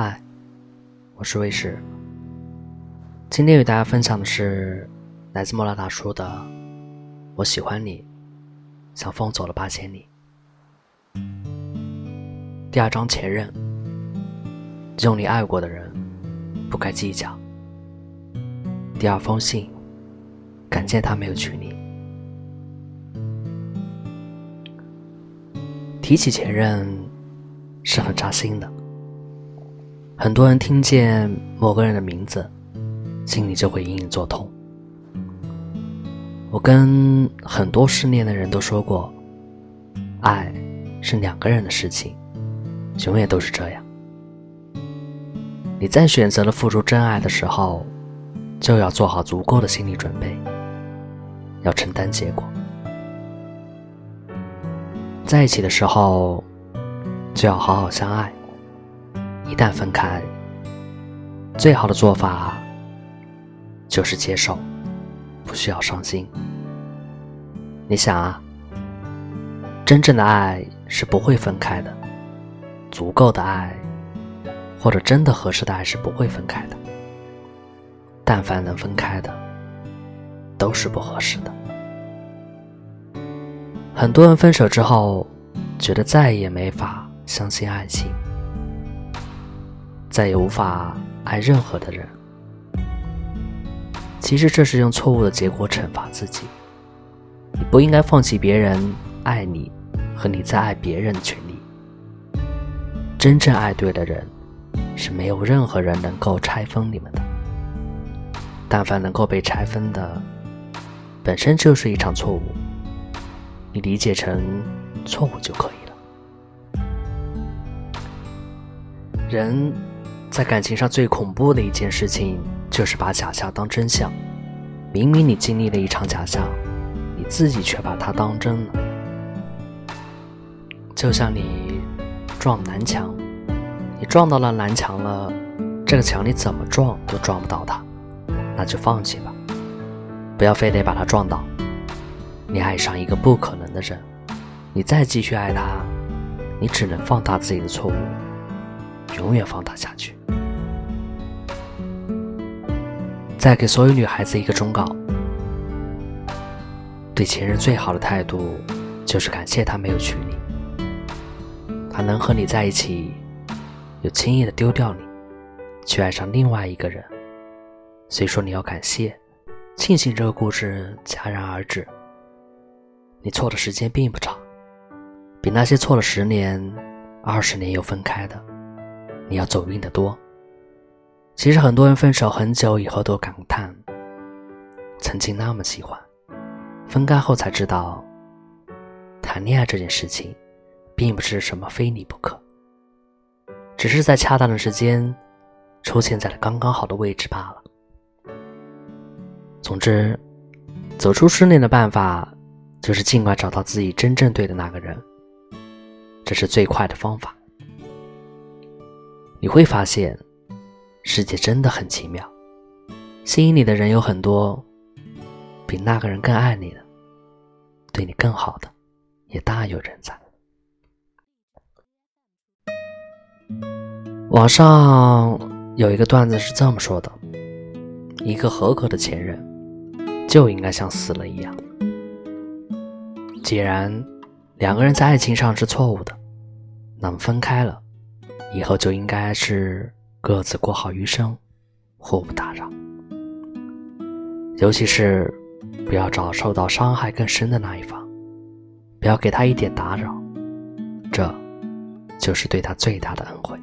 嗨，我是卫士。今天与大家分享的是来自莫拉达叔的《我喜欢你，像风走了八千里》。第二章前任，用你爱过的人，不该计较。第二封信，感谢他没有娶你。提起前任，是很扎心的。很多人听见某个人的名字，心里就会隐隐作痛。我跟很多失恋的人都说过，爱是两个人的事情，永远都是这样。你在选择了付出真爱的时候，就要做好足够的心理准备，要承担结果。在一起的时候，就要好好相爱。一旦分开，最好的做法就是接受，不需要伤心。你想啊，真正的爱是不会分开的，足够的爱或者真的合适的爱是不会分开的。但凡能分开的，都是不合适的。很多人分手之后，觉得再也没法相信爱情。再也无法爱任何的人。其实这是用错误的结果惩罚自己。你不应该放弃别人爱你和你在爱别人的权利。真正爱对的人，是没有任何人能够拆分你们的。但凡能够被拆分的，本身就是一场错误。你理解成错误就可以了。人。在感情上最恐怖的一件事情，就是把假象当真相。明明你经历了一场假象，你自己却把它当真了。就像你撞南墙，你撞到了南墙了，这个墙你怎么撞都撞不到它，那就放弃吧，不要非得把它撞倒。你爱上一个不可能的人，你再继续爱他，你只能放大自己的错误，永远放大下去。再给所有女孩子一个忠告：对前任最好的态度，就是感谢他没有娶你。他能和你在一起，又轻易的丢掉你，去爱上另外一个人。所以说你要感谢，庆幸这个故事戛然而止。你错的时间并不长，比那些错了十年、二十年又分开的，你要走运的多。其实很多人分手很久以后都感叹，曾经那么喜欢，分开后才知道，谈恋爱这件事情，并不是什么非你不可，只是在恰当的时间，出现在了刚刚好的位置罢了。总之，走出失恋的办法，就是尽快找到自己真正对的那个人，这是最快的方法。你会发现。世界真的很奇妙，吸引你的人有很多，比那个人更爱你的，对你更好的，也大有人在。网上有一个段子是这么说的：一个合格的前任，就应该像死了一样。既然两个人在爱情上是错误的，那么分开了，以后就应该是。各自过好余生，互不打扰。尤其是不要找受到伤害更深的那一方，不要给他一点打扰，这就是对他最大的恩惠。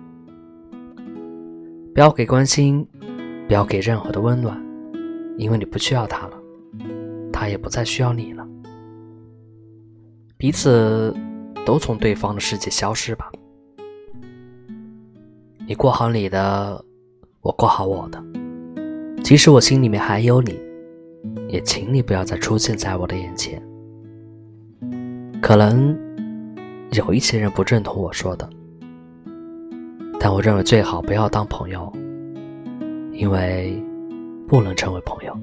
不要给关心，不要给任何的温暖，因为你不需要他了，他也不再需要你了。彼此都从对方的世界消失吧。你过好你的，我过好我的。即使我心里面还有你，也请你不要再出现在我的眼前。可能有一些人不认同我说的，但我认为最好不要当朋友，因为不能成为朋友。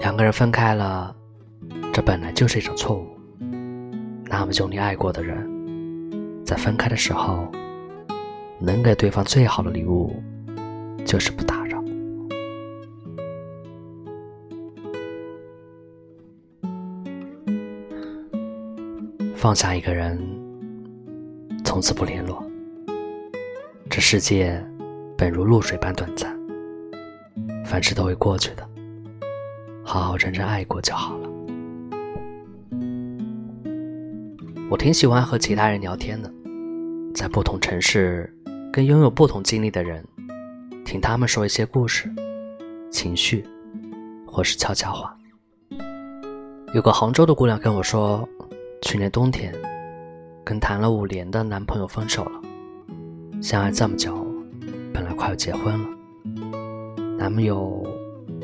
两个人分开了，这本来就是一种错误。那么，就你爱过的人，在分开的时候。能给对方最好的礼物，就是不打扰。放下一个人，从此不联络。这世界本如露水般短暂，凡事都会过去的。好好认真爱过就好了。我挺喜欢和其他人聊天的，在不同城市，跟拥有不同经历的人，听他们说一些故事、情绪，或是悄悄话。有个杭州的姑娘跟我说。去年冬天，跟谈了五年的男朋友分手了。相爱这么久，本来快要结婚了，男朋友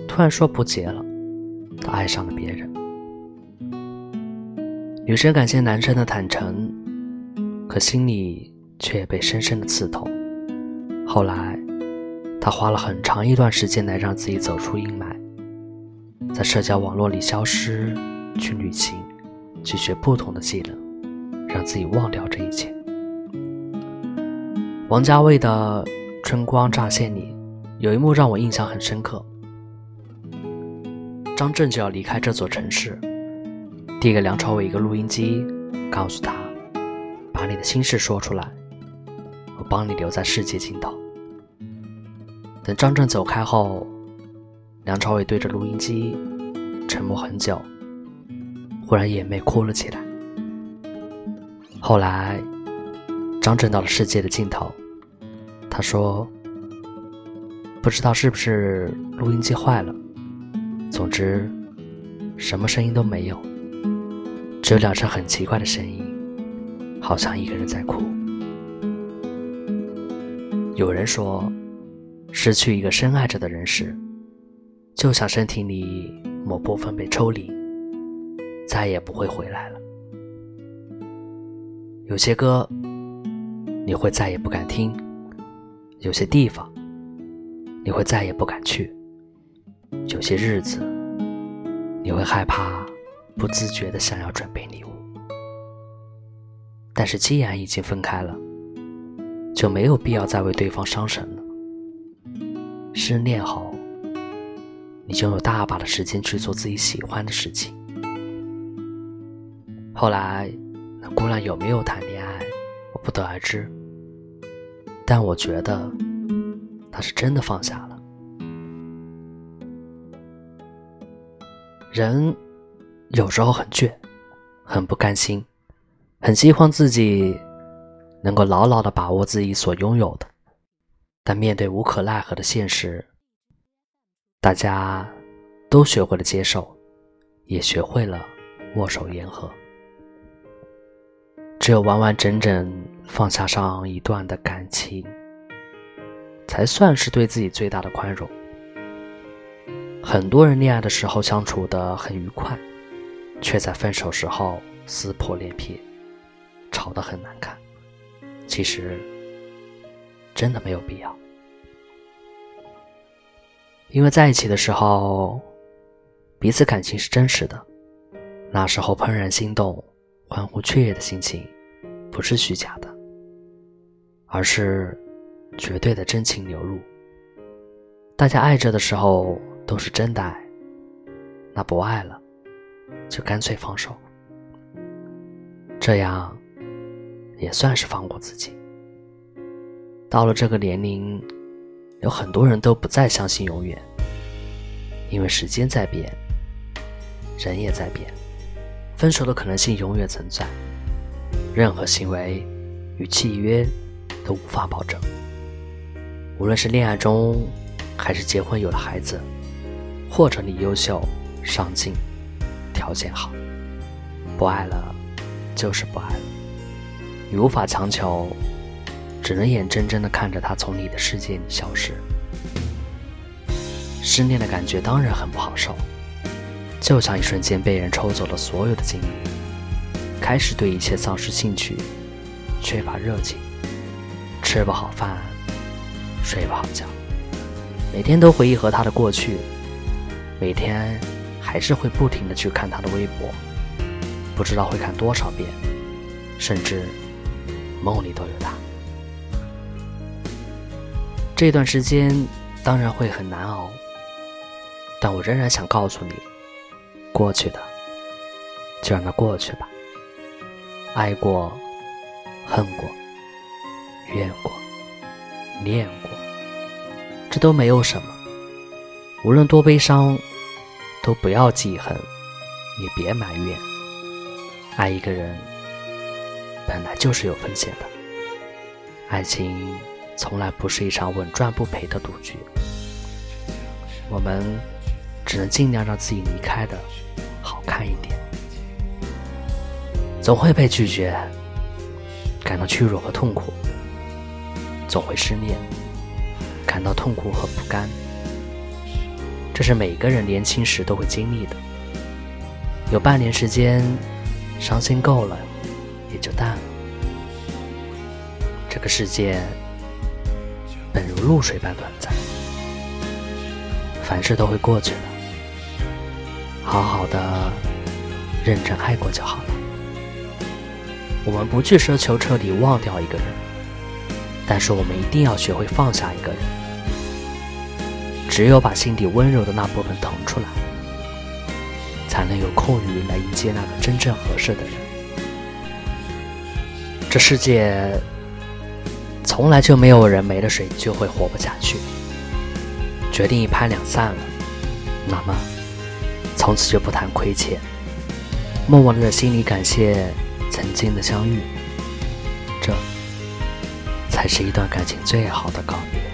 突然说不结了，他爱上了别人。女生感谢男生的坦诚，可心里却被深深的刺痛。后来，她花了很长一段时间来让自己走出阴霾，在社交网络里消失，去旅行。去学不同的技能，让自己忘掉这一切。王家卫的《春光乍泄》里有一幕让我印象很深刻。张震就要离开这座城市，递给梁朝伟一个录音机，告诉他：“把你的心事说出来，我帮你留在世界尽头。”等张震走开后，梁朝伟对着录音机沉默很久。忽然眼泪哭了起来。后来，张震到了世界的尽头，他说：“不知道是不是录音机坏了，总之，什么声音都没有，只有两声很奇怪的声音，好像一个人在哭。”有人说，失去一个深爱着的人时，就像身体里某部分被抽离。再也不会回来了。有些歌，你会再也不敢听；有些地方，你会再也不敢去；有些日子，你会害怕，不自觉的想要准备礼物。但是既然已经分开了，就没有必要再为对方伤神了。失恋后，你就有大把的时间去做自己喜欢的事情。后来，那姑娘有没有谈恋爱，我不得而知。但我觉得，她是真的放下了。人有时候很倔，很不甘心，很希望自己能够牢牢的把握自己所拥有的。但面对无可奈何的现实，大家都学会了接受，也学会了握手言和。只有完完整整放下上一段的感情，才算是对自己最大的宽容。很多人恋爱的时候相处的很愉快，却在分手时候撕破脸皮，吵得很难看。其实，真的没有必要，因为在一起的时候，彼此感情是真实的，那时候怦然心动。欢呼雀跃的心情，不是虚假的，而是绝对的真情流露。大家爱着的时候都是真的爱，那不爱了，就干脆放手。这样也算是放过自己。到了这个年龄，有很多人都不再相信永远，因为时间在变，人也在变。分手的可能性永远存在，任何行为与契约都无法保证。无论是恋爱中，还是结婚有了孩子，或者你优秀、上进、条件好，不爱了就是不爱了，你无法强求，只能眼睁睁地看着他从你的世界里消失。失恋的感觉当然很不好受。就像一瞬间被人抽走了所有的精力，开始对一切丧失兴趣，缺乏热情，吃不好饭，睡不好觉，每天都回忆和他的过去，每天还是会不停的去看他的微博，不知道会看多少遍，甚至梦里都有他。这段时间当然会很难熬，但我仍然想告诉你，过去的就让它过去吧。爱过，恨过，怨过，念过，这都没有什么。无论多悲伤，都不要记恨，也别埋怨。爱一个人本来就是有风险的，爱情从来不是一场稳赚不赔的赌局。我们只能尽量让自己离开的好看一点。总会被拒绝，感到屈辱和痛苦；总会失恋，感到痛苦和不甘。这是每个人年轻时都会经历的。有半年时间，伤心够了，也就淡。这个世界本如露水般短暂，凡事都会过去的。好好的认真爱过就好了。我们不去奢求彻底忘掉一个人，但是我们一定要学会放下一个人。只有把心底温柔的那部分腾出来，才能有空余来迎接那个真正合适的人。这世界从来就没有人没了水就会活不下去。决定一拍两散了，那么从此就不谈亏欠，默默的在心里感谢曾经的相遇，这才是一段感情最好的告别。